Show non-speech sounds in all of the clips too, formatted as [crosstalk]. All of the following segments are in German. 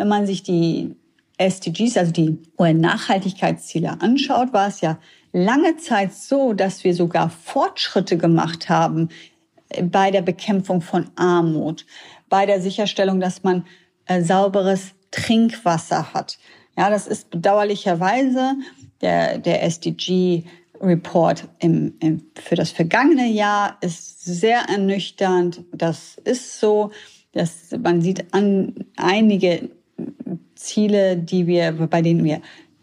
wenn man sich die SDGs, also die UN-Nachhaltigkeitsziele anschaut, war es ja lange Zeit so, dass wir sogar Fortschritte gemacht haben bei der Bekämpfung von Armut, bei der Sicherstellung, dass man äh, sauberes Trinkwasser hat. Ja, das ist bedauerlicherweise der, der SDG Report im, im, für das vergangene Jahr ist sehr ernüchternd. Das ist so, dass man sieht an einige Ziele, die wir, bei denen wir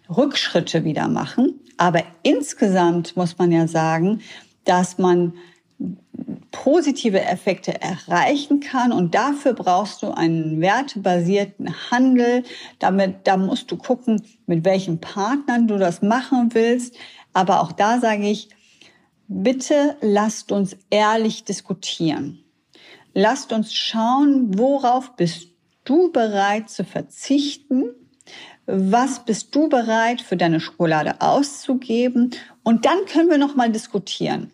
Rückschritte wieder machen. Aber insgesamt muss man ja sagen, dass man positive Effekte erreichen kann. Und dafür brauchst du einen wertebasierten Handel. Damit, da musst du gucken, mit welchen Partnern du das machen willst. Aber auch da sage ich, bitte lasst uns ehrlich diskutieren. Lasst uns schauen, worauf bist du bereit zu verzichten? Was bist du bereit für deine Schokolade auszugeben? Und dann können wir noch mal diskutieren.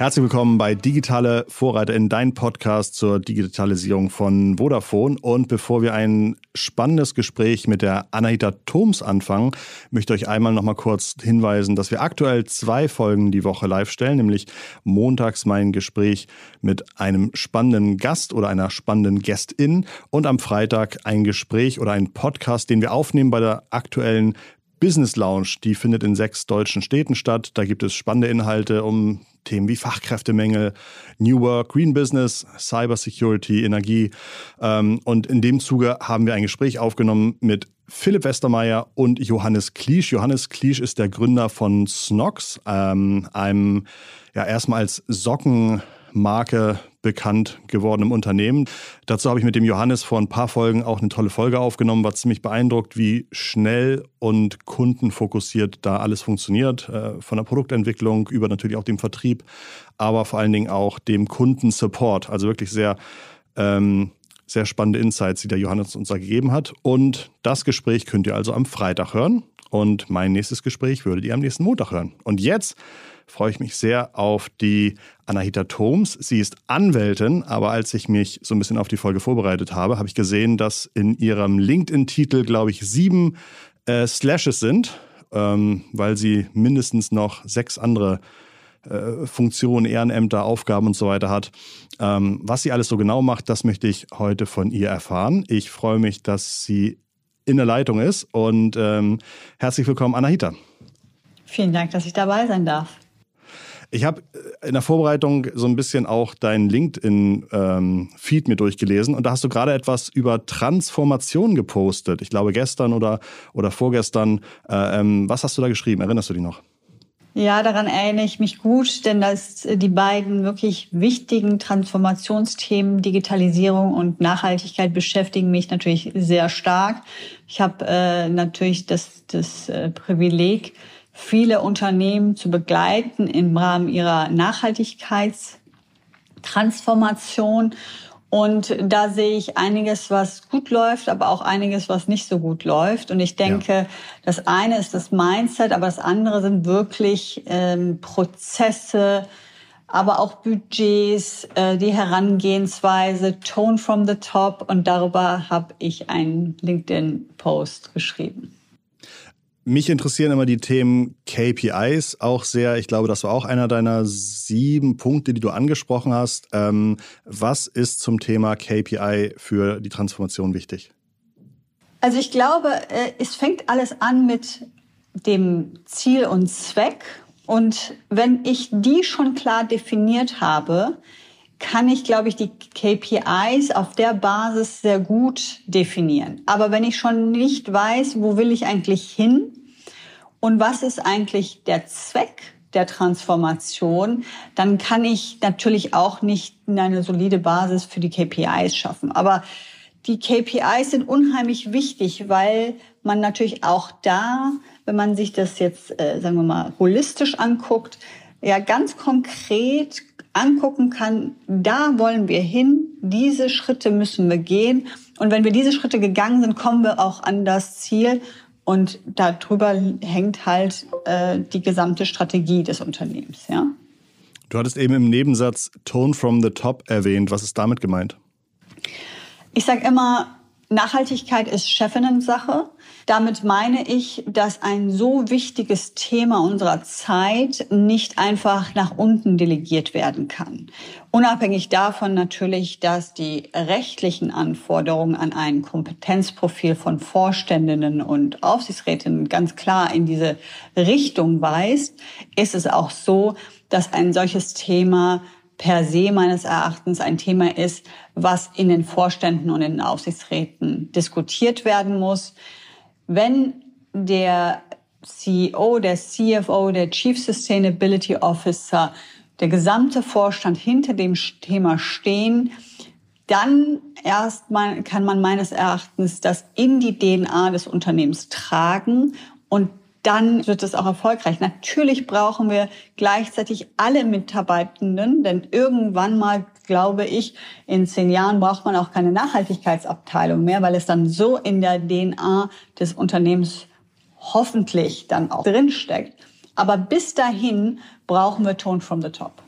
Herzlich willkommen bei Digitale Vorreiter in dein Podcast zur Digitalisierung von Vodafone. Und bevor wir ein spannendes Gespräch mit der Anahita Thoms anfangen, möchte ich euch einmal noch mal kurz hinweisen, dass wir aktuell zwei Folgen die Woche live stellen, nämlich montags mein Gespräch mit einem spannenden Gast oder einer spannenden Gästin und am Freitag ein Gespräch oder ein Podcast, den wir aufnehmen bei der aktuellen Business Lounge, die findet in sechs deutschen Städten statt. Da gibt es spannende Inhalte um Themen wie Fachkräftemängel, New Work, Green Business, Cyber Security, Energie. Ähm, und in dem Zuge haben wir ein Gespräch aufgenommen mit Philipp Westermeier und Johannes Kliesch. Johannes Kliesch ist der Gründer von Snox, ähm, einem ja erstmal als Socken Marke bekannt gewordenem Unternehmen. Dazu habe ich mit dem Johannes vor ein paar Folgen auch eine tolle Folge aufgenommen, war ziemlich beeindruckt, wie schnell und kundenfokussiert da alles funktioniert, äh, von der Produktentwicklung über natürlich auch dem Vertrieb, aber vor allen Dingen auch dem Kundensupport. Also wirklich sehr ähm, sehr spannende Insights, die der Johannes uns da gegeben hat. Und das Gespräch könnt ihr also am Freitag hören. Und mein nächstes Gespräch würdet ihr am nächsten Montag hören. Und jetzt freue ich mich sehr auf die Anahita Thoms. Sie ist Anwältin, aber als ich mich so ein bisschen auf die Folge vorbereitet habe, habe ich gesehen, dass in ihrem LinkedIn-Titel, glaube ich, sieben äh, Slashes sind, ähm, weil sie mindestens noch sechs andere äh, Funktionen, Ehrenämter, Aufgaben und so weiter hat. Ähm, was sie alles so genau macht, das möchte ich heute von ihr erfahren. Ich freue mich, dass sie in der Leitung ist und ähm, herzlich willkommen, Anahita. Vielen Dank, dass ich dabei sein darf. Ich habe in der Vorbereitung so ein bisschen auch dein LinkedIn-Feed ähm, mir durchgelesen und da hast du gerade etwas über Transformation gepostet. Ich glaube gestern oder, oder vorgestern. Äh, ähm, was hast du da geschrieben? Erinnerst du dich noch? Ja, daran erinnere ich mich gut, denn das die beiden wirklich wichtigen Transformationsthemen Digitalisierung und Nachhaltigkeit beschäftigen mich natürlich sehr stark. Ich habe äh, natürlich das, das äh, Privileg, viele Unternehmen zu begleiten im Rahmen ihrer Nachhaltigkeitstransformation. Und da sehe ich einiges, was gut läuft, aber auch einiges, was nicht so gut läuft. Und ich denke, ja. das eine ist das Mindset, aber das andere sind wirklich ähm, Prozesse, aber auch Budgets, äh, die Herangehensweise, Tone from the Top. Und darüber habe ich einen LinkedIn-Post geschrieben. Mich interessieren immer die Themen KPIs auch sehr. Ich glaube, das war auch einer deiner sieben Punkte, die du angesprochen hast. Ähm, was ist zum Thema KPI für die Transformation wichtig? Also ich glaube, äh, es fängt alles an mit dem Ziel und Zweck. Und wenn ich die schon klar definiert habe, kann ich, glaube ich, die KPIs auf der Basis sehr gut definieren. Aber wenn ich schon nicht weiß, wo will ich eigentlich hin und was ist eigentlich der Zweck der Transformation, dann kann ich natürlich auch nicht eine solide Basis für die KPIs schaffen. Aber die KPIs sind unheimlich wichtig, weil man natürlich auch da, wenn man sich das jetzt, äh, sagen wir mal, holistisch anguckt, ja ganz konkret angucken kann, da wollen wir hin, diese Schritte müssen wir gehen. Und wenn wir diese Schritte gegangen sind, kommen wir auch an das Ziel, Und darüber hängt halt äh, die gesamte Strategie des Unternehmens. Ja? Du hattest eben im Nebensatz Tone from the Top erwähnt. Was ist damit gemeint? Ich sage immer, Nachhaltigkeit ist Chefinnen-Sache. Damit meine ich, dass ein so wichtiges Thema unserer Zeit nicht einfach nach unten delegiert werden kann. Unabhängig davon natürlich, dass die rechtlichen Anforderungen an ein Kompetenzprofil von Vorständinnen und Aufsichtsrätinnen ganz klar in diese Richtung weist, ist es auch so, dass ein solches Thema per se meines Erachtens ein Thema ist, was in den Vorständen und in den Aufsichtsräten diskutiert werden muss. Wenn der CEO, der CFO, der Chief Sustainability Officer, der gesamte Vorstand hinter dem Thema stehen, dann erst mal kann man meines Erachtens das in die DNA des Unternehmens tragen und dann wird es auch erfolgreich. Natürlich brauchen wir gleichzeitig alle Mitarbeitenden, denn irgendwann mal, glaube ich, in zehn Jahren braucht man auch keine Nachhaltigkeitsabteilung mehr, weil es dann so in der DNA des Unternehmens hoffentlich dann auch drinsteckt. Aber bis dahin brauchen wir Tone from the Top.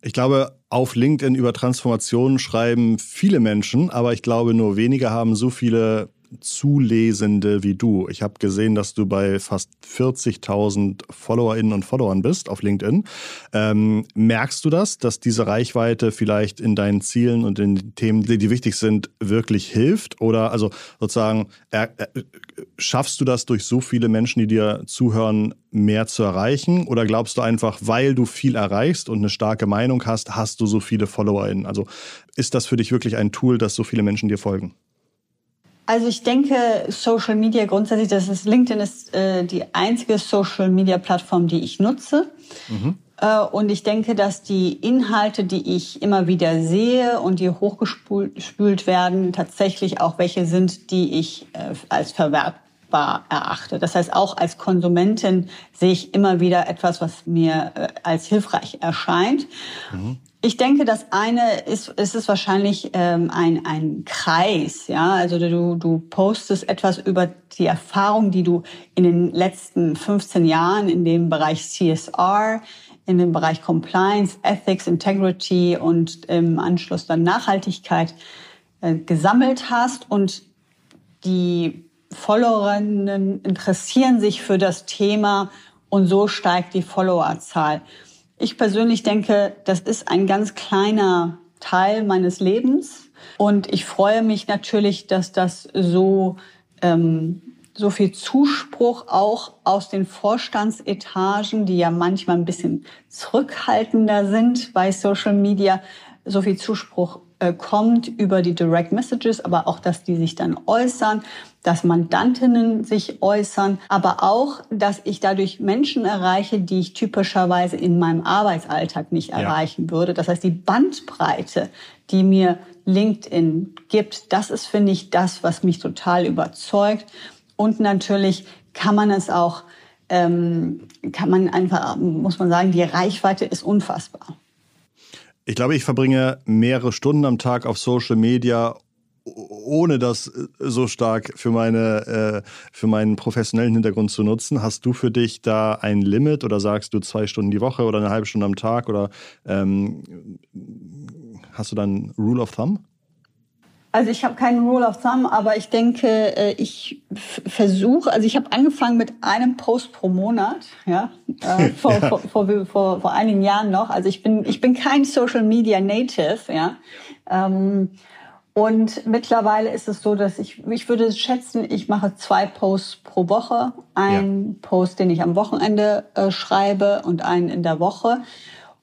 Ich glaube, auf LinkedIn über Transformationen schreiben viele Menschen, aber ich glaube, nur wenige haben so viele Zulesende wie du. Ich habe gesehen, dass du bei fast 40.000 Followerinnen und Followern bist auf LinkedIn. Ähm, merkst du das, dass diese Reichweite vielleicht in deinen Zielen und in den Themen, die, die wichtig sind, wirklich hilft? Oder also sozusagen, äh, äh, schaffst du das durch so viele Menschen, die dir zuhören, mehr zu erreichen? Oder glaubst du einfach, weil du viel erreichst und eine starke Meinung hast, hast du so viele FollowerInnen? Also ist das für dich wirklich ein Tool, dass so viele Menschen dir folgen? Also ich denke, Social Media grundsätzlich, das ist LinkedIn ist äh, die einzige Social Media Plattform, die ich nutze. Mhm. Äh, und ich denke, dass die Inhalte, die ich immer wieder sehe und die hochgespült werden, tatsächlich auch welche sind, die ich äh, als verwertbar erachte. Das heißt, auch als Konsumentin sehe ich immer wieder etwas, was mir äh, als hilfreich erscheint. Mhm. Ich denke, das eine ist, ist es wahrscheinlich ähm, ein, ein Kreis, ja. Also du, du postest etwas über die Erfahrung, die du in den letzten 15 Jahren in dem Bereich CSR, in dem Bereich Compliance, Ethics, Integrity und im Anschluss dann Nachhaltigkeit äh, gesammelt hast und die Followerinnen interessieren sich für das Thema und so steigt die Followerzahl. Ich persönlich denke, das ist ein ganz kleiner Teil meines Lebens. Und ich freue mich natürlich, dass das so, ähm, so viel Zuspruch auch aus den Vorstandsetagen, die ja manchmal ein bisschen zurückhaltender sind bei Social Media, so viel Zuspruch äh, kommt über die Direct Messages, aber auch, dass die sich dann äußern, dass Mandantinnen sich äußern, aber auch, dass ich dadurch Menschen erreiche, die ich typischerweise in meinem Arbeitsalltag nicht ja. erreichen würde. Das heißt, die Bandbreite, die mir LinkedIn gibt, das ist, finde ich, das, was mich total überzeugt. Und natürlich kann man es auch, ähm, kann man einfach, muss man sagen, die Reichweite ist unfassbar. Ich glaube, ich verbringe mehrere Stunden am Tag auf Social Media, ohne das so stark für meine äh, für meinen professionellen Hintergrund zu nutzen. Hast du für dich da ein Limit oder sagst du zwei Stunden die Woche oder eine halbe Stunde am Tag oder ähm, hast du dann Rule of Thumb? Also ich habe keinen Rule of Thumb, aber ich denke, äh, ich versuche, also ich habe angefangen mit einem Post pro Monat, ja, äh, [laughs] vor, ja. Vor, vor, vor, vor einigen Jahren noch. Also ich bin ich bin kein Social Media Native, ja. Ähm, und mittlerweile ist es so, dass ich, ich würde schätzen, ich mache zwei Posts pro Woche. Ein ja. Post, den ich am Wochenende äh, schreibe und einen in der Woche.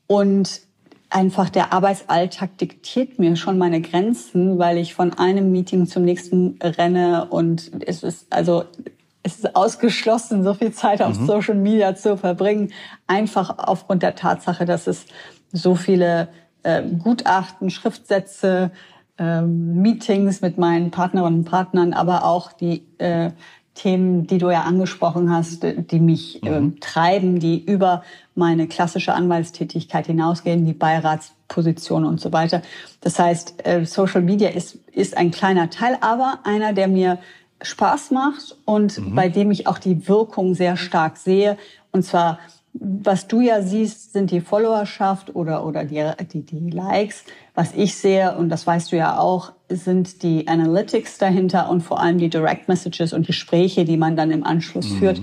Und einfach der Arbeitsalltag diktiert mir schon meine Grenzen, weil ich von einem Meeting zum nächsten renne und es ist also es ist ausgeschlossen, so viel Zeit auf mhm. Social Media zu verbringen, einfach aufgrund der Tatsache, dass es so viele äh, Gutachten, Schriftsätze, äh, Meetings mit meinen Partnerinnen und Partnern, aber auch die äh, Themen, die du ja angesprochen hast, die mich mhm. äh, treiben, die über meine klassische Anwaltstätigkeit hinausgehen, die Beiratsposition und so weiter. Das heißt, äh, Social Media ist, ist ein kleiner Teil, aber einer, der mir Spaß macht und mhm. bei dem ich auch die Wirkung sehr stark sehe. Und zwar, was du ja siehst, sind die Followerschaft oder, oder die, die, die Likes. Was ich sehe, und das weißt du ja auch, sind die Analytics dahinter und vor allem die Direct Messages und Gespräche, die man dann im Anschluss mhm. führt.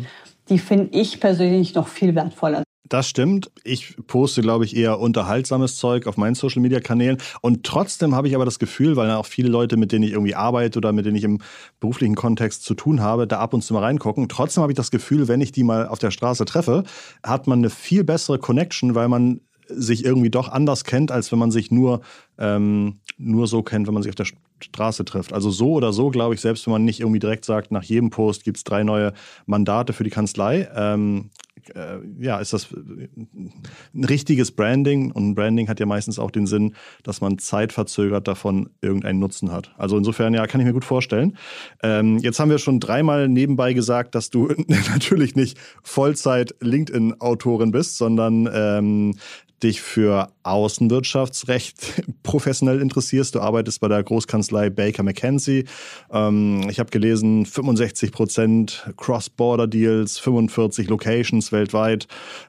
Die finde ich persönlich noch viel wertvoller. Das stimmt. Ich poste, glaube ich, eher unterhaltsames Zeug auf meinen Social Media Kanälen. Und trotzdem habe ich aber das Gefühl, weil auch viele Leute, mit denen ich irgendwie arbeite oder mit denen ich im beruflichen Kontext zu tun habe, da ab und zu mal reingucken. Trotzdem habe ich das Gefühl, wenn ich die mal auf der Straße treffe, hat man eine viel bessere Connection, weil man sich irgendwie doch anders kennt, als wenn man sich nur, ähm, nur so kennt, wenn man sich auf der Straße trifft. Also so oder so, glaube ich, selbst wenn man nicht irgendwie direkt sagt, nach jedem Post gibt es drei neue Mandate für die Kanzlei, ähm, äh, ja, ist das ein richtiges Branding und Branding hat ja meistens auch den Sinn, dass man zeitverzögert davon irgendeinen Nutzen hat. Also insofern, ja, kann ich mir gut vorstellen. Ähm, jetzt haben wir schon dreimal nebenbei gesagt, dass du [laughs] natürlich nicht Vollzeit LinkedIn-Autorin bist, sondern ähm, dich für Außenwirtschaftsrecht [laughs] professionell interessierst. Du arbeitest bei der Großkanzlei Baker McKenzie. Ähm, ich habe gelesen, 65 Prozent Cross-Border-Deals, 45 Locations weltweit.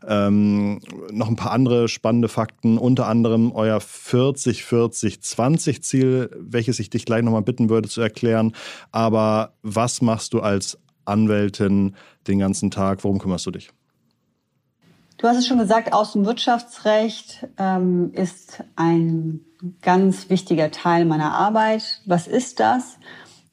Ähm, noch ein paar andere spannende Fakten, unter anderem euer 40-40-20-Ziel, welches ich dich gleich nochmal bitten würde zu erklären. Aber was machst du als Anwältin den ganzen Tag? Worum kümmerst du dich? Du hast es schon gesagt, Außenwirtschaftsrecht ähm, ist ein ganz wichtiger Teil meiner Arbeit. Was ist das?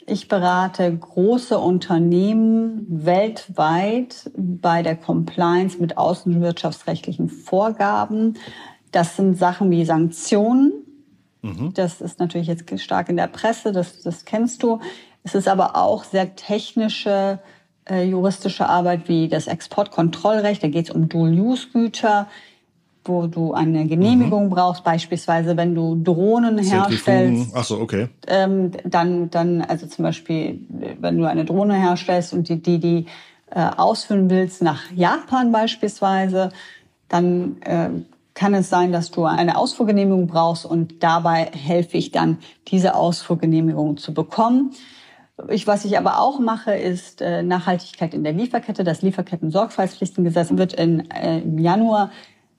Ich berate große Unternehmen weltweit bei der Compliance mit außenwirtschaftsrechtlichen Vorgaben. Das sind Sachen wie Sanktionen. Mhm. Das ist natürlich jetzt stark in der Presse, das, das kennst du. Es ist aber auch sehr technische juristische Arbeit wie das Exportkontrollrecht. Da geht es um Dual-Use-Güter, wo du eine Genehmigung mhm. brauchst, beispielsweise wenn du Drohnen herstellst. Ach so, okay. Ähm, dann, dann, also zum Beispiel, wenn du eine Drohne herstellst und die, die, die äh, ausführen willst nach Japan beispielsweise, dann äh, kann es sein, dass du eine Ausfuhrgenehmigung brauchst und dabei helfe ich dann, diese Ausfuhrgenehmigung zu bekommen. Ich, was ich aber auch mache, ist äh, Nachhaltigkeit in der Lieferkette. Das Lieferketten-Sorgfaltspflichtengesetz wird in, äh, im Januar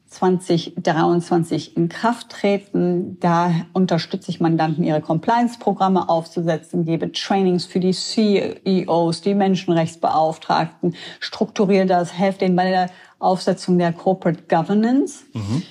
2023 in Kraft treten. Da unterstütze ich Mandanten, ihre Compliance-Programme aufzusetzen, gebe Trainings für die CEOs, die Menschenrechtsbeauftragten, strukturiere das, helfe denen bei der Aufsetzung der Corporate Governance. Mhm.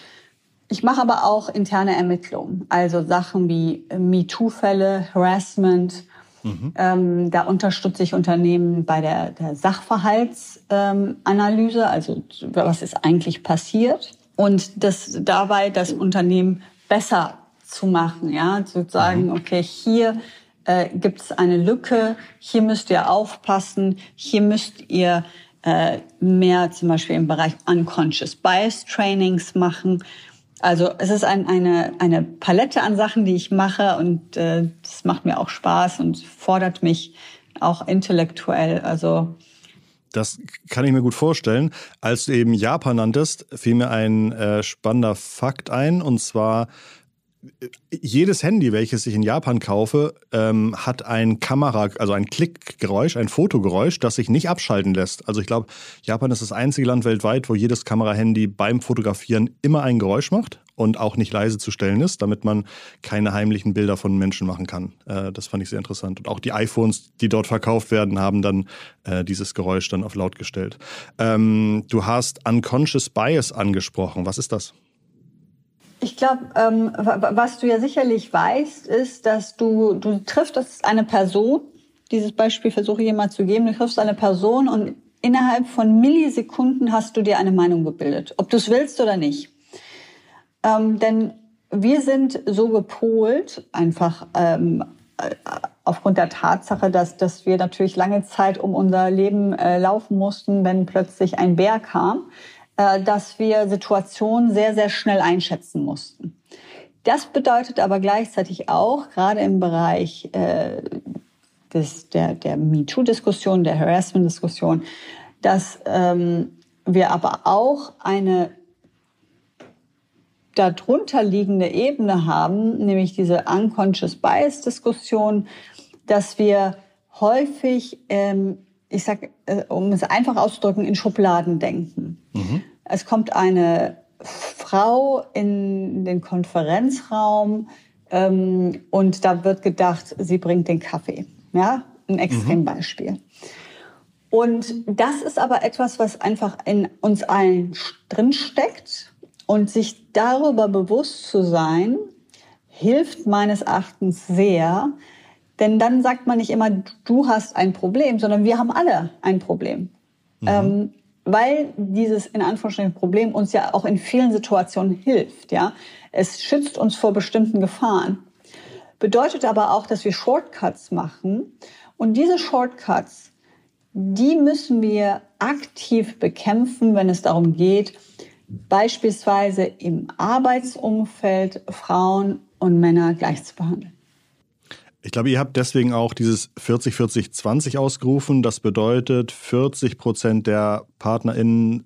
Ich mache aber auch interne Ermittlungen, also Sachen wie MeToo-Fälle, Harassment, Mhm. Ähm, da unterstütze ich Unternehmen bei der, der Sachverhaltsanalyse, ähm, also was ist eigentlich passiert und das dabei das Unternehmen besser zu machen, ja, zu sagen, mhm. okay, hier äh, gibt es eine Lücke, hier müsst ihr aufpassen, hier müsst ihr äh, mehr zum Beispiel im Bereich Unconscious Bias Trainings machen also es ist ein, eine, eine Palette an Sachen, die ich mache und äh, das macht mir auch Spaß und fordert mich auch intellektuell. Also das kann ich mir gut vorstellen. Als du eben Japan nanntest, fiel mir ein äh, spannender Fakt ein und zwar jedes Handy, welches ich in Japan kaufe, ähm, hat ein Kamera, also ein Klickgeräusch, ein Fotogeräusch, das sich nicht abschalten lässt. Also ich glaube, Japan ist das einzige Land weltweit, wo jedes Kamerahandy beim Fotografieren immer ein Geräusch macht und auch nicht leise zu stellen ist, damit man keine heimlichen Bilder von Menschen machen kann. Äh, das fand ich sehr interessant. Und auch die iPhones, die dort verkauft werden, haben dann äh, dieses Geräusch dann auf laut gestellt. Ähm, du hast Unconscious Bias angesprochen. Was ist das? Ich glaube, ähm, was du ja sicherlich weißt, ist, dass du, du triffst eine Person, dieses Beispiel versuche ich immer zu geben, du triffst eine Person und innerhalb von Millisekunden hast du dir eine Meinung gebildet, ob du es willst oder nicht. Ähm, denn wir sind so gepolt, einfach ähm, äh, aufgrund der Tatsache, dass, dass wir natürlich lange Zeit um unser Leben äh, laufen mussten, wenn plötzlich ein Bär kam. Äh, dass wir Situationen sehr, sehr schnell einschätzen mussten. Das bedeutet aber gleichzeitig auch, gerade im Bereich äh, des, der, der MeToo-Diskussion, der Harassment-Diskussion, dass ähm, wir aber auch eine darunter liegende Ebene haben, nämlich diese Unconscious Bias-Diskussion, dass wir häufig, ähm, ich sag, äh, um es einfach auszudrücken, in Schubladen denken. Es kommt eine Frau in den Konferenzraum ähm, und da wird gedacht, sie bringt den Kaffee. Ja, ein Extrembeispiel. Mhm. Und das ist aber etwas, was einfach in uns allen drinsteckt. Und sich darüber bewusst zu sein, hilft meines Erachtens sehr. Denn dann sagt man nicht immer, du hast ein Problem, sondern wir haben alle ein Problem. Mhm. Ähm, weil dieses in Anführungsstrichen Problem uns ja auch in vielen Situationen hilft. Ja, es schützt uns vor bestimmten Gefahren. Bedeutet aber auch, dass wir Shortcuts machen und diese Shortcuts die müssen wir aktiv bekämpfen, wenn es darum geht, beispielsweise im Arbeitsumfeld Frauen und Männer gleich zu behandeln. Ich glaube, ihr habt deswegen auch dieses 40-40-20 ausgerufen. Das bedeutet, 40 Prozent der PartnerInnen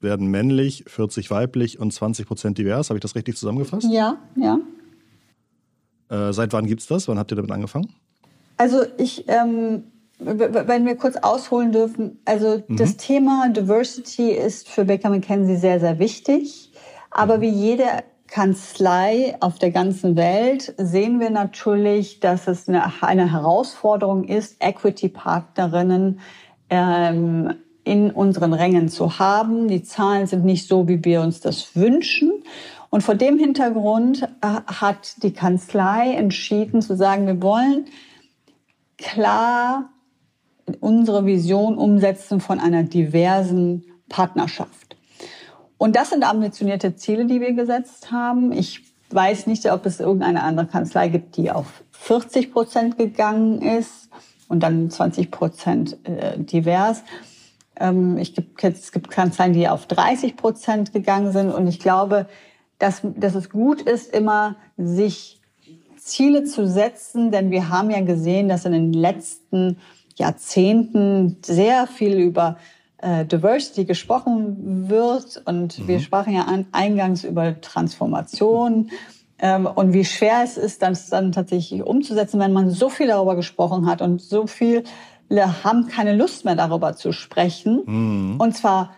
werden männlich, 40 weiblich und 20 Prozent divers. Habe ich das richtig zusammengefasst? Ja, ja. Äh, seit wann gibt es das? Wann habt ihr damit angefangen? Also ich ähm, wenn wir kurz ausholen dürfen, also mhm. das Thema Diversity ist für Baker McKenzie sehr, sehr wichtig. Aber wie jede Kanzlei auf der ganzen Welt sehen wir natürlich, dass es eine, eine Herausforderung ist, Equity-Partnerinnen ähm, in unseren Rängen zu haben. Die Zahlen sind nicht so, wie wir uns das wünschen. Und vor dem Hintergrund äh, hat die Kanzlei entschieden zu sagen, wir wollen klar unsere Vision umsetzen von einer diversen Partnerschaft. Und das sind ambitionierte Ziele, die wir gesetzt haben. Ich weiß nicht, ob es irgendeine andere Kanzlei gibt, die auf 40 Prozent gegangen ist und dann 20 Prozent äh, divers. Ähm, ich gibt, es gibt Kanzleien, die auf 30 Prozent gegangen sind. Und ich glaube, dass, dass es gut ist, immer sich Ziele zu setzen, denn wir haben ja gesehen, dass in den letzten Jahrzehnten sehr viel über äh, Diversity gesprochen wird. Und mhm. wir sprachen ja an, eingangs über Transformation ähm, und wie schwer es ist, das dann tatsächlich umzusetzen, wenn man so viel darüber gesprochen hat und so viele haben keine Lust mehr darüber zu sprechen. Mhm. Und zwar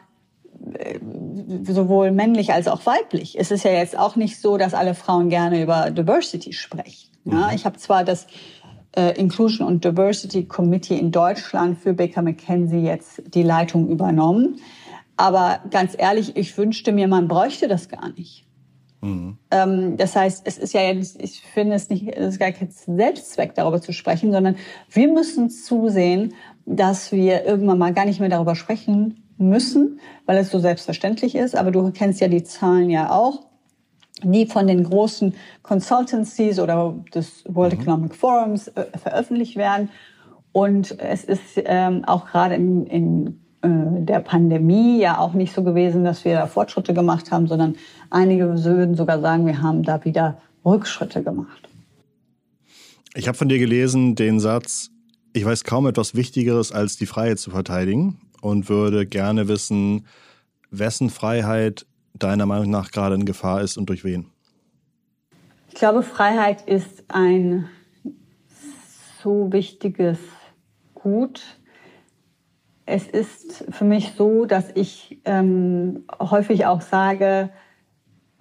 äh, sowohl männlich als auch weiblich. Es ist ja jetzt auch nicht so, dass alle Frauen gerne über Diversity sprechen. Ja, mhm. ich habe zwar das äh, Inclusion und Diversity Committee in Deutschland für Baker McKenzie jetzt die Leitung übernommen. Aber ganz ehrlich, ich wünschte mir, man bräuchte das gar nicht. Mhm. Ähm, das heißt, es ist ja jetzt, ich finde es nicht, es ist gar kein Selbstzweck, darüber zu sprechen, sondern wir müssen zusehen, dass wir irgendwann mal gar nicht mehr darüber sprechen müssen, weil es so selbstverständlich ist. Aber du kennst ja die Zahlen ja auch die von den großen Consultancies oder des World mhm. Economic Forums äh, veröffentlicht werden. Und es ist ähm, auch gerade in, in äh, der Pandemie ja auch nicht so gewesen, dass wir da Fortschritte gemacht haben, sondern einige würden sogar sagen, wir haben da wieder Rückschritte gemacht. Ich habe von dir gelesen den Satz, ich weiß kaum etwas Wichtigeres, als die Freiheit zu verteidigen und würde gerne wissen, wessen Freiheit deiner Meinung nach gerade in Gefahr ist und durch wen? Ich glaube, Freiheit ist ein so wichtiges Gut. Es ist für mich so, dass ich ähm, häufig auch sage,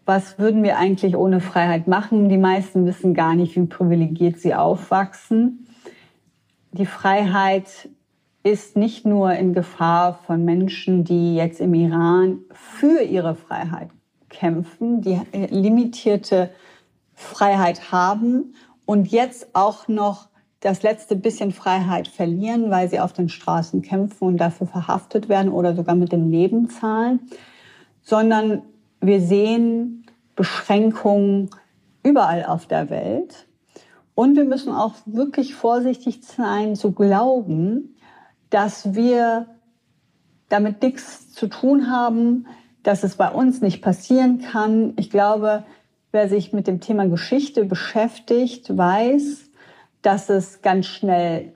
was würden wir eigentlich ohne Freiheit machen? Die meisten wissen gar nicht, wie privilegiert sie aufwachsen. Die Freiheit ist nicht nur in Gefahr von Menschen, die jetzt im Iran für ihre Freiheit kämpfen, die limitierte Freiheit haben und jetzt auch noch das letzte bisschen Freiheit verlieren, weil sie auf den Straßen kämpfen und dafür verhaftet werden oder sogar mit dem Leben zahlen, sondern wir sehen Beschränkungen überall auf der Welt. Und wir müssen auch wirklich vorsichtig sein zu glauben, dass wir damit nichts zu tun haben, dass es bei uns nicht passieren kann. Ich glaube, wer sich mit dem Thema Geschichte beschäftigt, weiß, dass es ganz schnell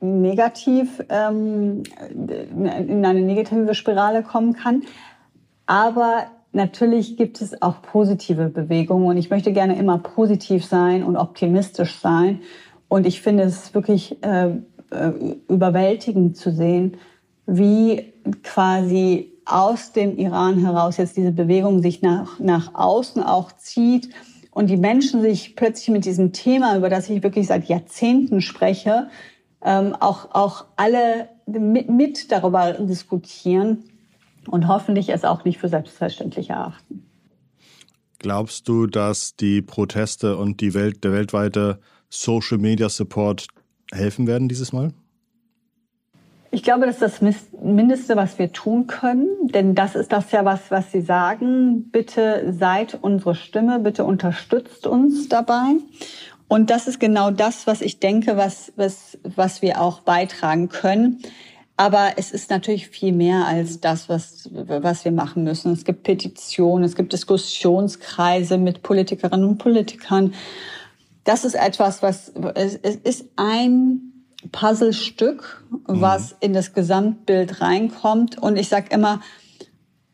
negativ ähm, in eine negative Spirale kommen kann. Aber natürlich gibt es auch positive Bewegungen und ich möchte gerne immer positiv sein und optimistisch sein Und ich finde es wirklich äh, äh, überwältigend zu sehen, wie quasi aus dem Iran heraus jetzt diese Bewegung sich nach, nach außen auch zieht und die Menschen sich plötzlich mit diesem Thema, über das ich wirklich seit Jahrzehnten spreche, ähm, auch, auch alle mit, mit darüber diskutieren und hoffentlich es auch nicht für selbstverständlich erachten. Glaubst du, dass die Proteste und die Welt, der weltweite Social Media Support helfen werden dieses Mal? Ich glaube, das ist das Mindeste, was wir tun können, denn das ist das ja was, was Sie sagen. Bitte seid unsere Stimme, bitte unterstützt uns dabei. Und das ist genau das, was ich denke, was, was, was wir auch beitragen können. Aber es ist natürlich viel mehr als das, was, was wir machen müssen. Es gibt Petitionen, es gibt Diskussionskreise mit Politikerinnen und Politikern. Das ist etwas, was, es, es ist ein Puzzlestück, was mhm. in das Gesamtbild reinkommt. Und ich sage immer,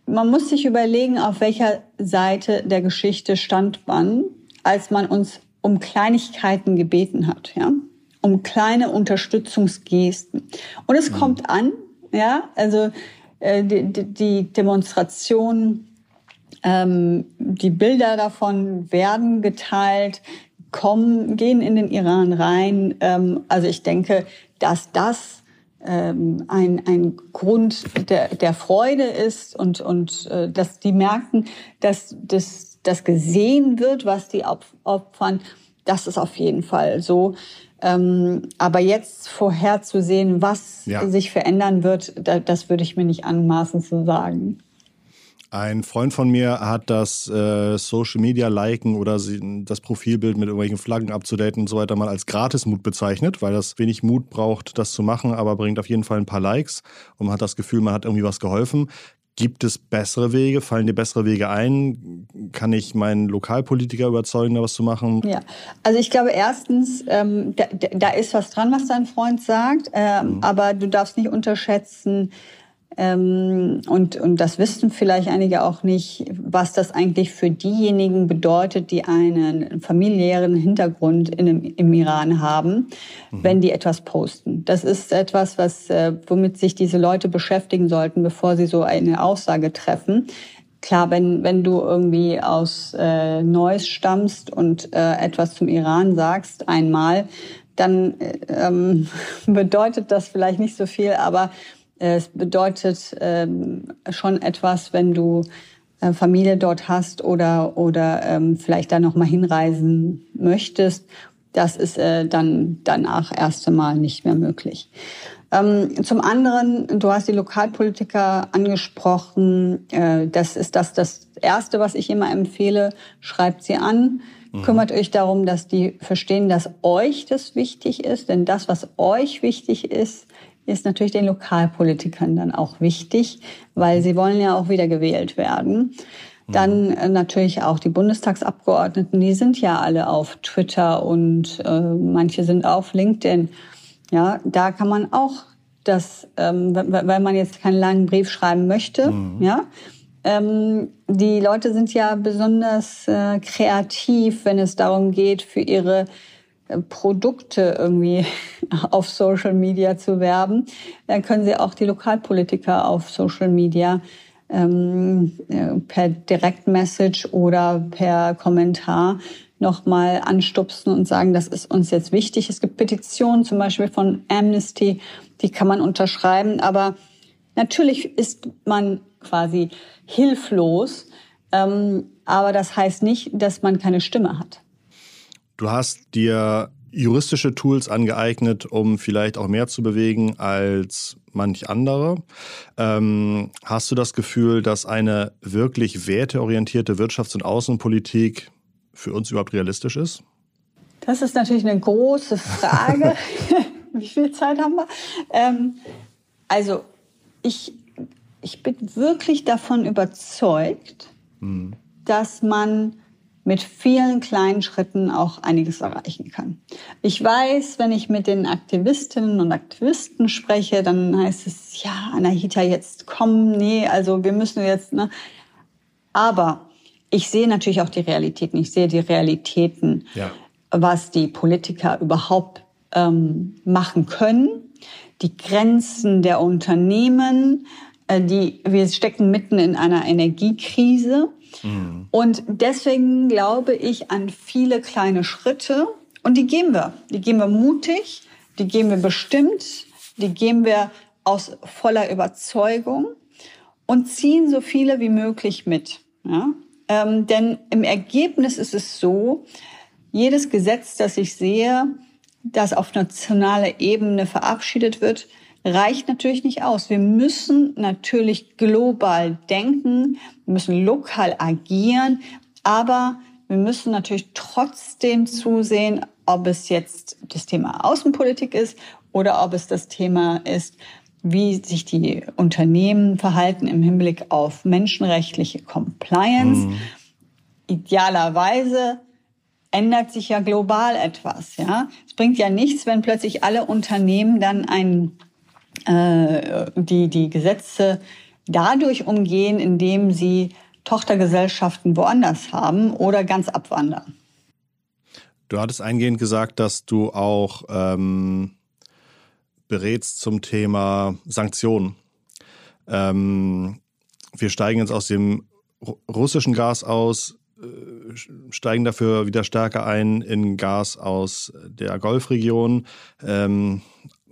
man muss sich überlegen, auf welcher Seite der Geschichte stand man, als man uns um Kleinigkeiten gebeten hat, ja, um kleine Unterstützungsgesten. Und es mhm. kommt an, ja, also äh, die, die Demonstration, ähm, die Bilder davon werden geteilt, kommen, gehen in den Iran rein. Ähm, also ich denke, dass das ähm, ein, ein Grund der, der Freude ist und, und äh, dass die merken, dass das, das gesehen wird, was die opfern. Das ist auf jeden Fall so. Ähm, aber jetzt vorherzusehen, was ja. sich verändern wird, da, das würde ich mir nicht anmaßen zu sagen. Ein Freund von mir hat das äh, Social Media liken oder sie, das Profilbild mit irgendwelchen Flaggen abzudaten und so weiter mal als Gratismut bezeichnet, weil das wenig Mut braucht, das zu machen, aber bringt auf jeden Fall ein paar Likes und man hat das Gefühl, man hat irgendwie was geholfen. Gibt es bessere Wege? Fallen dir bessere Wege ein? Kann ich meinen Lokalpolitiker überzeugen, da was zu machen? Ja, also ich glaube erstens, ähm, da, da, ist was dran, was dein Freund sagt, ähm, mhm. aber du darfst nicht unterschätzen, und, und das wissen vielleicht einige auch nicht, was das eigentlich für diejenigen bedeutet, die einen familiären Hintergrund in, im Iran haben, mhm. wenn die etwas posten. Das ist etwas, was, äh, womit sich diese Leute beschäftigen sollten, bevor sie so eine Aussage treffen. Klar, wenn, wenn du irgendwie aus äh, Neuss stammst und äh, etwas zum Iran sagst, einmal, dann ähm, [laughs] bedeutet das vielleicht nicht so viel, aber es bedeutet ähm, schon etwas, wenn du äh, Familie dort hast oder, oder ähm, vielleicht da nochmal hinreisen möchtest. Das ist äh, dann danach erst einmal nicht mehr möglich. Ähm, zum anderen, du hast die Lokalpolitiker angesprochen. Äh, das ist das, das Erste, was ich immer empfehle. Schreibt sie an. Mhm. Kümmert euch darum, dass die verstehen, dass euch das wichtig ist. Denn das, was euch wichtig ist, ist natürlich den Lokalpolitikern dann auch wichtig, weil sie wollen ja auch wieder gewählt werden. Dann äh, natürlich auch die Bundestagsabgeordneten, die sind ja alle auf Twitter und äh, manche sind auf LinkedIn. Ja, da kann man auch das, ähm, weil man jetzt keinen langen Brief schreiben möchte, mhm. ja. Ähm, die Leute sind ja besonders äh, kreativ, wenn es darum geht, für ihre Produkte irgendwie [laughs] auf Social Media zu werben, dann können Sie auch die Lokalpolitiker auf Social Media ähm, äh, per Direktmessage oder per Kommentar nochmal anstupsen und sagen, das ist uns jetzt wichtig. Es gibt Petitionen zum Beispiel von Amnesty, die kann man unterschreiben, aber natürlich ist man quasi hilflos, ähm, aber das heißt nicht, dass man keine Stimme hat. Du hast dir juristische Tools angeeignet, um vielleicht auch mehr zu bewegen als manch andere. Ähm, hast du das Gefühl, dass eine wirklich werteorientierte Wirtschafts- und Außenpolitik für uns überhaupt realistisch ist? Das ist natürlich eine große Frage. [laughs] [laughs] Wie viel Zeit haben wir? Ähm, also ich, ich bin wirklich davon überzeugt, hm. dass man mit vielen kleinen Schritten auch einiges erreichen kann. Ich weiß, wenn ich mit den Aktivistinnen und Aktivisten spreche, dann heißt es, ja, Anahita, jetzt komm, nee, also wir müssen jetzt, ne. Aber ich sehe natürlich auch die Realitäten. Ich sehe die Realitäten, ja. was die Politiker überhaupt ähm, machen können. Die Grenzen der Unternehmen, die, wir stecken mitten in einer Energiekrise. Mhm. Und deswegen glaube ich an viele kleine Schritte. Und die gehen wir. Die gehen wir mutig, die gehen wir bestimmt, die gehen wir aus voller Überzeugung und ziehen so viele wie möglich mit. Ja? Ähm, denn im Ergebnis ist es so, jedes Gesetz, das ich sehe, das auf nationaler Ebene verabschiedet wird, reicht natürlich nicht aus. Wir müssen natürlich global denken, wir müssen lokal agieren, aber wir müssen natürlich trotzdem zusehen, ob es jetzt das Thema Außenpolitik ist oder ob es das Thema ist, wie sich die Unternehmen verhalten im Hinblick auf menschenrechtliche Compliance. Mhm. Idealerweise ändert sich ja global etwas. Ja, es bringt ja nichts, wenn plötzlich alle Unternehmen dann ein, äh, die die Gesetze dadurch umgehen, indem sie Tochtergesellschaften woanders haben oder ganz abwandern. Du hattest eingehend gesagt, dass du auch ähm, berätst zum Thema Sanktionen. Ähm, wir steigen jetzt aus dem russischen Gas aus, äh, steigen dafür wieder stärker ein in Gas aus der Golfregion. Ähm,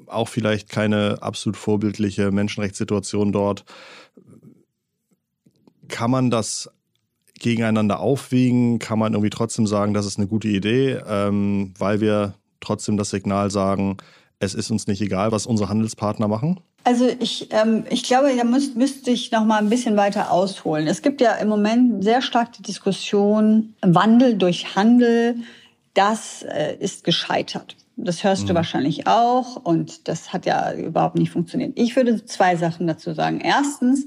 auch vielleicht keine absolut vorbildliche Menschenrechtssituation dort. Kann man das gegeneinander aufwiegen? Kann man irgendwie trotzdem sagen, das ist eine gute Idee, ähm, weil wir trotzdem das Signal sagen, es ist uns nicht egal, was unsere Handelspartner machen? Also ich, ähm, ich glaube, da müsst, müsste ich noch mal ein bisschen weiter ausholen. Es gibt ja im Moment sehr stark die Diskussion, Wandel durch Handel, das äh, ist gescheitert. Das hörst mhm. du wahrscheinlich auch und das hat ja überhaupt nicht funktioniert. Ich würde zwei Sachen dazu sagen. Erstens,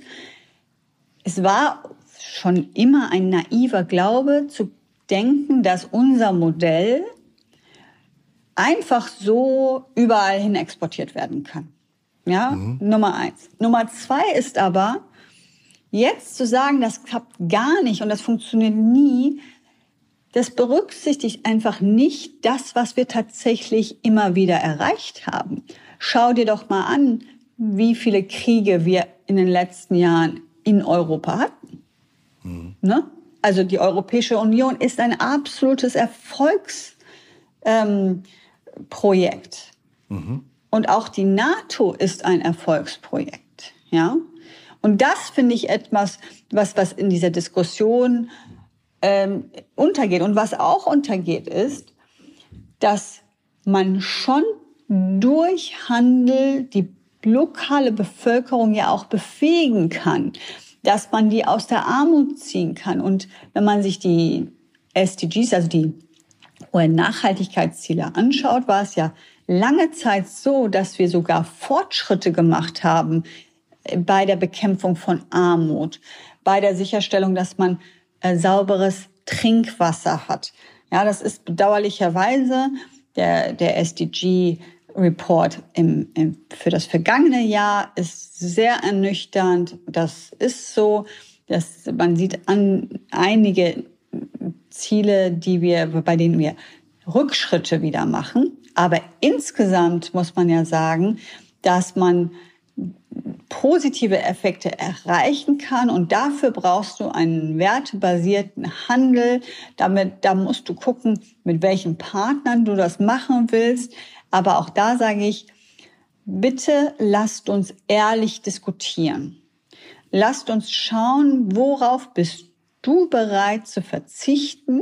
es war schon immer ein naiver Glaube zu denken, dass unser Modell einfach so überall hin exportiert werden kann. Ja, mhm. Nummer eins. Nummer zwei ist aber, jetzt zu sagen, das klappt gar nicht und das funktioniert nie, das berücksichtigt einfach nicht das, was wir tatsächlich immer wieder erreicht haben. Schau dir doch mal an, wie viele Kriege wir in den letzten Jahren in Europa hatten. Mhm. Ne? Also die Europäische Union ist ein absolutes Erfolgsprojekt. Ähm, mhm. Und auch die NATO ist ein Erfolgsprojekt. Ja? Und das finde ich etwas, was, was in dieser Diskussion ähm, untergeht. Und was auch untergeht, ist, dass man schon durch Handel die lokale Bevölkerung ja auch befähigen kann dass man die aus der Armut ziehen kann. Und wenn man sich die SDGs, also die UN-Nachhaltigkeitsziele anschaut, war es ja lange Zeit so, dass wir sogar Fortschritte gemacht haben bei der Bekämpfung von Armut, bei der Sicherstellung, dass man äh, sauberes Trinkwasser hat. Ja, das ist bedauerlicherweise der, der SDG Report im, im, für das vergangene Jahr ist sehr ernüchternd. Das ist so, dass man sieht an einige Ziele, die wir, bei denen wir Rückschritte wieder machen. Aber insgesamt muss man ja sagen, dass man positive Effekte erreichen kann und dafür brauchst du einen wertebasierten Handel. Damit, da musst du gucken, mit welchen Partnern du das machen willst. Aber auch da sage ich, bitte lasst uns ehrlich diskutieren. Lasst uns schauen, worauf bist du bereit zu verzichten?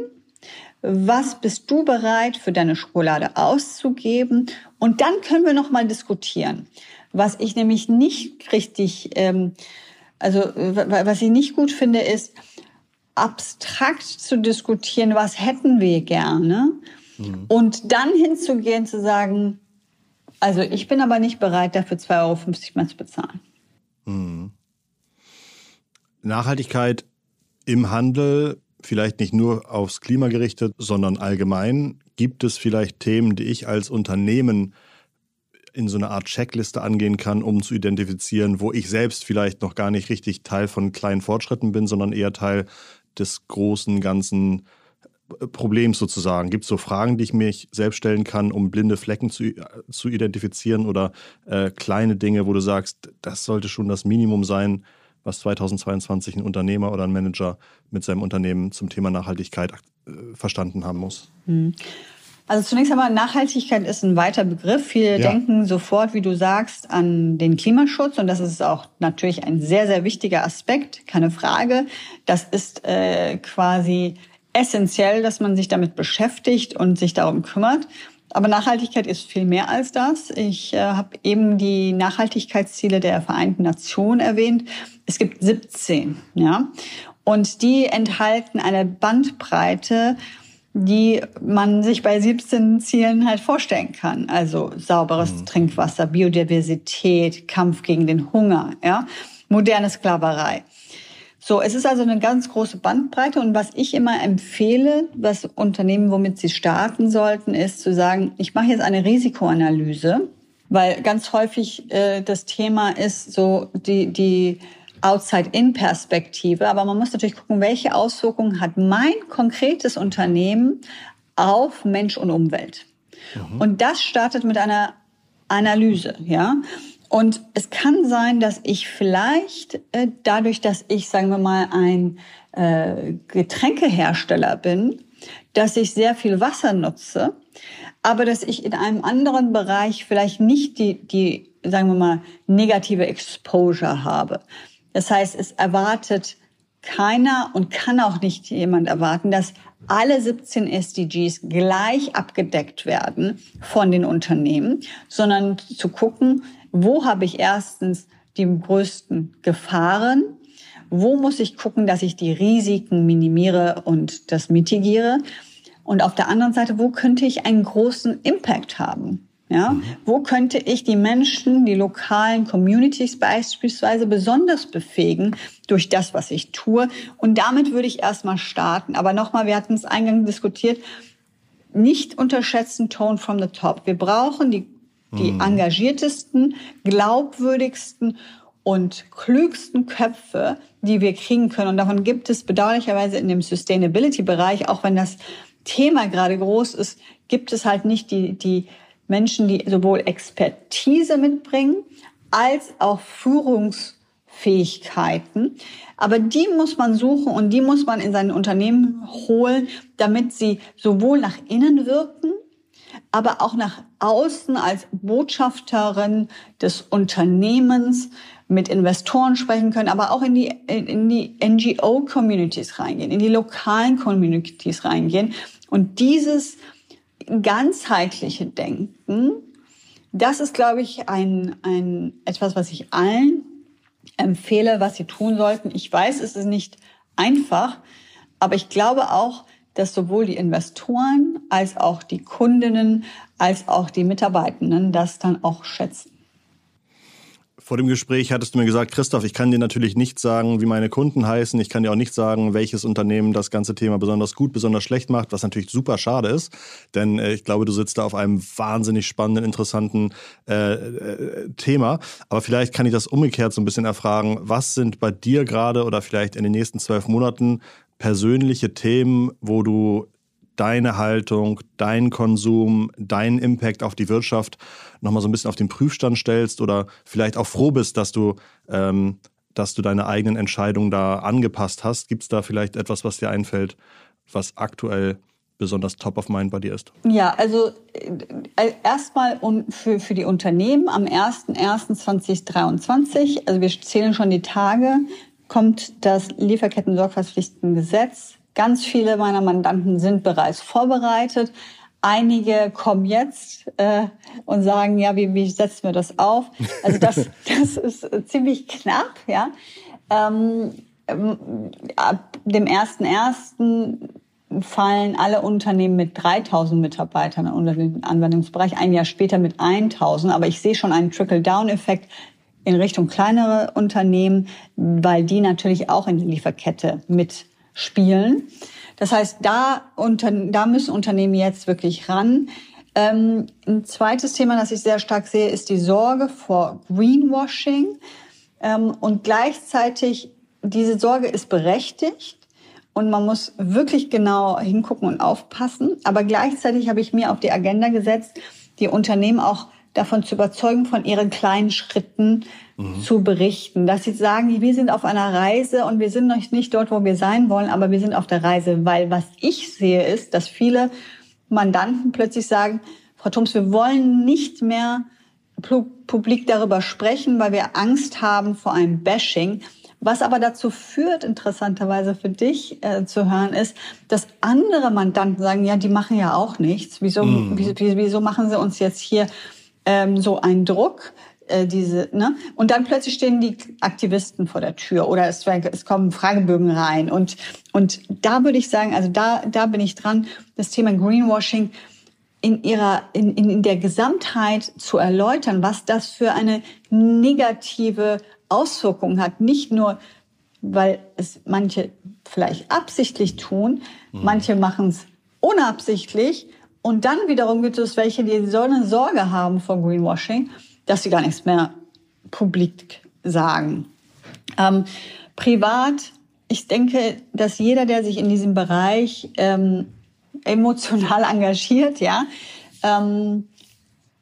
Was bist du bereit für deine Schokolade auszugeben? Und dann können wir noch mal diskutieren. Was ich nämlich nicht richtig, ähm, also was ich nicht gut finde, ist abstrakt zu diskutieren, was hätten wir gerne Mhm. Und dann hinzugehen, zu sagen, also ich bin aber nicht bereit, dafür 2,50 Euro mehr zu bezahlen. Mhm. Nachhaltigkeit im Handel, vielleicht nicht nur aufs Klima gerichtet, sondern allgemein. Gibt es vielleicht Themen, die ich als Unternehmen in so eine Art Checkliste angehen kann, um zu identifizieren, wo ich selbst vielleicht noch gar nicht richtig Teil von kleinen Fortschritten bin, sondern eher Teil des großen, ganzen Problems sozusagen? Gibt es so Fragen, die ich mich selbst stellen kann, um blinde Flecken zu, zu identifizieren oder äh, kleine Dinge, wo du sagst, das sollte schon das Minimum sein, was 2022 ein Unternehmer oder ein Manager mit seinem Unternehmen zum Thema Nachhaltigkeit äh, verstanden haben muss? Hm. Also zunächst einmal, Nachhaltigkeit ist ein weiter Begriff. Viele ja. denken sofort, wie du sagst, an den Klimaschutz. Und das ist auch natürlich ein sehr, sehr wichtiger Aspekt, keine Frage. Das ist äh, quasi essentiell, dass man sich damit beschäftigt und sich darum kümmert. Aber Nachhaltigkeit ist viel mehr als das. Ich äh, habe eben die Nachhaltigkeitsziele der Vereinten Nationen erwähnt. Es gibt 17, ja. Und die enthalten eine Bandbreite, die man sich bei 17 Zielen halt vorstellen kann. Also sauberes mhm. Trinkwasser, Biodiversität, Kampf gegen den Hunger, ja, moderne Sklaverei. So, es ist also eine ganz große Bandbreite und was ich immer empfehle, was Unternehmen, womit sie starten sollten, ist zu sagen, ich mache jetzt eine Risikoanalyse, weil ganz häufig äh, das Thema ist so die die Outside-in-Perspektive, aber man muss natürlich gucken, welche Auswirkungen hat mein konkretes Unternehmen auf Mensch und Umwelt. Mhm. Und das startet mit einer Analyse, ja. Und es kann sein, dass ich vielleicht äh, dadurch, dass ich, sagen wir mal, ein äh, Getränkehersteller bin, dass ich sehr viel Wasser nutze, aber dass ich in einem anderen Bereich vielleicht nicht die, die sagen wir mal, negative Exposure habe. Das heißt, es erwartet keiner und kann auch nicht jemand erwarten, dass alle 17 SDGs gleich abgedeckt werden von den Unternehmen, sondern zu gucken, wo habe ich erstens die größten Gefahren? Wo muss ich gucken, dass ich die Risiken minimiere und das mitigiere? Und auf der anderen Seite, wo könnte ich einen großen Impact haben? Ja, mhm. wo könnte ich die Menschen, die lokalen Communities beispielsweise besonders befähigen durch das, was ich tue? Und damit würde ich erstmal starten. Aber nochmal, wir hatten es eingangs diskutiert, nicht unterschätzen Tone from the top. Wir brauchen die die mhm. engagiertesten, glaubwürdigsten und klügsten Köpfe, die wir kriegen können. Und davon gibt es bedauerlicherweise in dem Sustainability-Bereich, auch wenn das Thema gerade groß ist, gibt es halt nicht die, die Menschen, die sowohl Expertise mitbringen, als auch Führungsfähigkeiten. Aber die muss man suchen und die muss man in sein Unternehmen holen, damit sie sowohl nach innen wirken, aber auch nach außen als Botschafterin des Unternehmens mit Investoren sprechen können, aber auch in die, in die NGO-Communities reingehen, in die lokalen Communities reingehen. Und dieses ganzheitliche Denken, das ist, glaube ich, ein, ein, etwas, was ich allen empfehle, was sie tun sollten. Ich weiß, es ist nicht einfach, aber ich glaube auch, dass sowohl die Investoren als auch die Kundinnen als auch die Mitarbeitenden das dann auch schätzen. Vor dem Gespräch hattest du mir gesagt, Christoph, ich kann dir natürlich nicht sagen, wie meine Kunden heißen. Ich kann dir auch nicht sagen, welches Unternehmen das ganze Thema besonders gut, besonders schlecht macht, was natürlich super schade ist. Denn äh, ich glaube, du sitzt da auf einem wahnsinnig spannenden, interessanten äh, äh, Thema. Aber vielleicht kann ich das umgekehrt so ein bisschen erfragen. Was sind bei dir gerade oder vielleicht in den nächsten zwölf Monaten persönliche Themen, wo du deine Haltung, deinen Konsum, deinen Impact auf die Wirtschaft nochmal so ein bisschen auf den Prüfstand stellst oder vielleicht auch froh bist, dass du, ähm, dass du deine eigenen Entscheidungen da angepasst hast. Gibt es da vielleicht etwas, was dir einfällt, was aktuell besonders top of mind bei dir ist? Ja, also äh, erstmal für, für die Unternehmen am 01.01.2023, also wir zählen schon die Tage, kommt das Lieferketten-Sorgfaltspflichtengesetz. Ganz viele meiner Mandanten sind bereits vorbereitet. Einige kommen jetzt äh, und sagen, ja, wie, wie setzen wir das auf? Also das, [laughs] das ist ziemlich knapp, ja. Ähm, ab dem ersten ersten fallen alle Unternehmen mit 3000 Mitarbeitern unter den Anwendungsbereich, ein Jahr später mit 1000. Aber ich sehe schon einen Trickle-Down-Effekt in Richtung kleinere Unternehmen, weil die natürlich auch in der Lieferkette mitspielen. Das heißt, da, unter, da müssen Unternehmen jetzt wirklich ran. Ähm, ein zweites Thema, das ich sehr stark sehe, ist die Sorge vor Greenwashing. Ähm, und gleichzeitig, diese Sorge ist berechtigt. und man muss wirklich genau hingucken und aufpassen. Aber gleichzeitig habe ich mir auf die Agenda gesetzt, die Unternehmen auch davon zu überzeugen, von ihren kleinen Schritten mhm. zu berichten. Dass sie sagen, wir sind auf einer Reise und wir sind noch nicht dort, wo wir sein wollen, aber wir sind auf der Reise. Weil was ich sehe, ist, dass viele Mandanten plötzlich sagen, Frau Thums, wir wollen nicht mehr publik darüber sprechen, weil wir Angst haben vor einem Bashing. Was aber dazu führt, interessanterweise für dich äh, zu hören, ist, dass andere Mandanten sagen, ja, die machen ja auch nichts. Wieso, mm. wieso, wieso machen sie uns jetzt hier ähm, so einen Druck? Äh, diese, ne? Und dann plötzlich stehen die Aktivisten vor der Tür oder es, es kommen Fragebögen rein. Und, und da würde ich sagen, also da, da bin ich dran, das Thema Greenwashing in ihrer, in, in der Gesamtheit zu erläutern, was das für eine negative Auswirkung hat. Nicht nur, weil es manche vielleicht absichtlich tun, mhm. manche machen es unabsichtlich und dann wiederum gibt es welche, die so eine Sorge haben vor Greenwashing, dass sie gar nichts mehr publik sagen. Ähm, privat, ich denke, dass jeder, der sich in diesem Bereich ähm, emotional [laughs] engagiert, ja, ähm,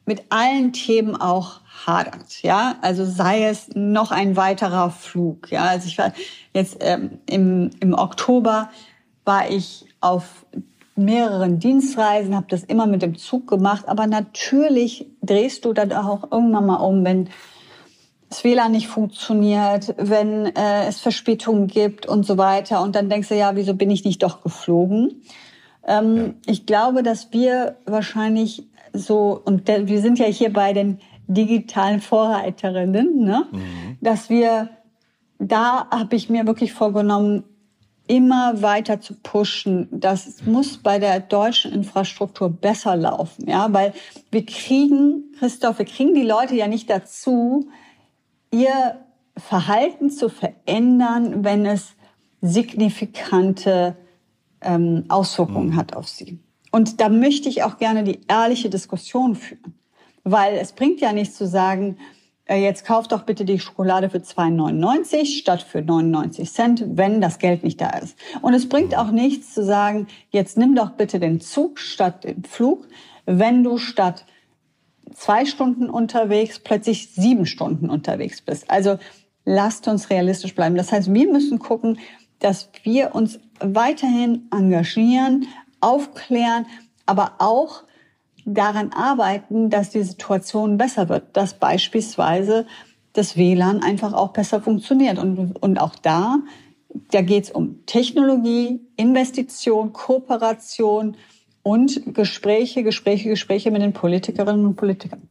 mit allen Themen auch hadert, ja. Also sei es noch ein weiterer Flug, ja. Also ich war jetzt ähm, im, im Oktober war ich auf mehreren Dienstreisen, habe das immer mit dem Zug gemacht, aber natürlich drehst du dann auch irgendwann mal um, wenn das WLAN nicht funktioniert, wenn äh, es Verspätungen gibt und so weiter. Und dann denkst du, ja, wieso bin ich nicht doch geflogen? Ähm, ja. Ich glaube, dass wir wahrscheinlich so, und wir sind ja hier bei den digitalen Vorreiterinnen, ne? Mhm. dass wir, da habe ich mir wirklich vorgenommen, immer weiter zu pushen. Das muss bei der deutschen Infrastruktur besser laufen, ja, weil wir kriegen, Christoph, wir kriegen die Leute ja nicht dazu, ihr Verhalten zu verändern, wenn es signifikante ähm, Auswirkungen mhm. hat auf sie. Und da möchte ich auch gerne die ehrliche Diskussion führen. Weil es bringt ja nichts zu sagen, jetzt kauft doch bitte die Schokolade für 2,99 statt für 99 Cent, wenn das Geld nicht da ist. Und es bringt auch nichts zu sagen, jetzt nimm doch bitte den Zug statt den Flug, wenn du statt zwei Stunden unterwegs plötzlich sieben Stunden unterwegs bist. Also lasst uns realistisch bleiben. Das heißt, wir müssen gucken, dass wir uns weiterhin engagieren, aufklären, aber auch daran arbeiten, dass die Situation besser wird, dass beispielsweise das WLAN einfach auch besser funktioniert. Und, und auch da, da geht es um Technologie, Investition, Kooperation und Gespräche, Gespräche, Gespräche mit den Politikerinnen und Politikern.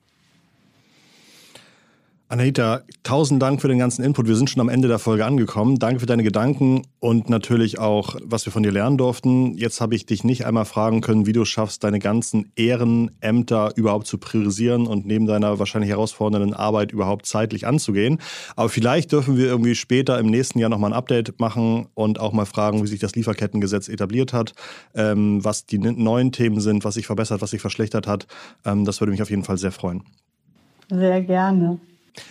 Anahita, tausend Dank für den ganzen Input. Wir sind schon am Ende der Folge angekommen. Danke für deine Gedanken und natürlich auch, was wir von dir lernen durften. Jetzt habe ich dich nicht einmal fragen können, wie du schaffst, deine ganzen Ehrenämter überhaupt zu priorisieren und neben deiner wahrscheinlich herausfordernden Arbeit überhaupt zeitlich anzugehen. Aber vielleicht dürfen wir irgendwie später im nächsten Jahr nochmal ein Update machen und auch mal fragen, wie sich das Lieferkettengesetz etabliert hat, ähm, was die neuen Themen sind, was sich verbessert, was sich verschlechtert hat. Ähm, das würde mich auf jeden Fall sehr freuen. Sehr gerne.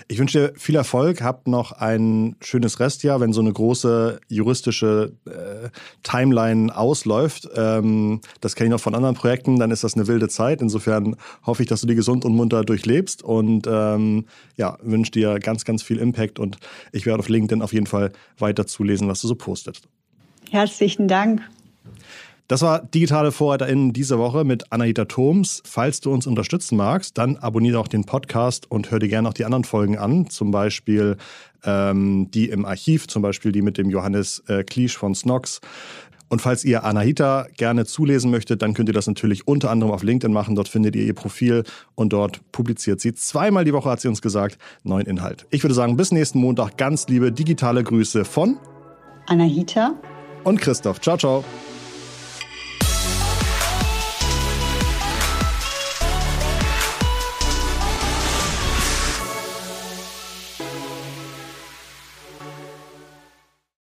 Ich wünsche dir viel Erfolg, habt noch ein schönes Restjahr, wenn so eine große juristische äh, Timeline ausläuft. Ähm, das kenne ich noch von anderen Projekten, dann ist das eine wilde Zeit. Insofern hoffe ich, dass du die gesund und munter durchlebst und ähm, ja, wünsche dir ganz, ganz viel Impact und ich werde auf LinkedIn auf jeden Fall weiter zulesen, was du so postest. Herzlichen Dank. Das war Digitale VorreiterInnen diese Woche mit Anahita Thoms. Falls du uns unterstützen magst, dann abonniere auch den Podcast und hör dir gerne auch die anderen Folgen an. Zum Beispiel ähm, die im Archiv, zum Beispiel die mit dem Johannes äh, Kliesch von Snox. Und falls ihr Anahita gerne zulesen möchtet, dann könnt ihr das natürlich unter anderem auf LinkedIn machen. Dort findet ihr ihr Profil und dort publiziert sie zweimal die Woche, hat sie uns gesagt, neuen Inhalt. Ich würde sagen, bis nächsten Montag ganz liebe digitale Grüße von Anahita und Christoph. Ciao, ciao.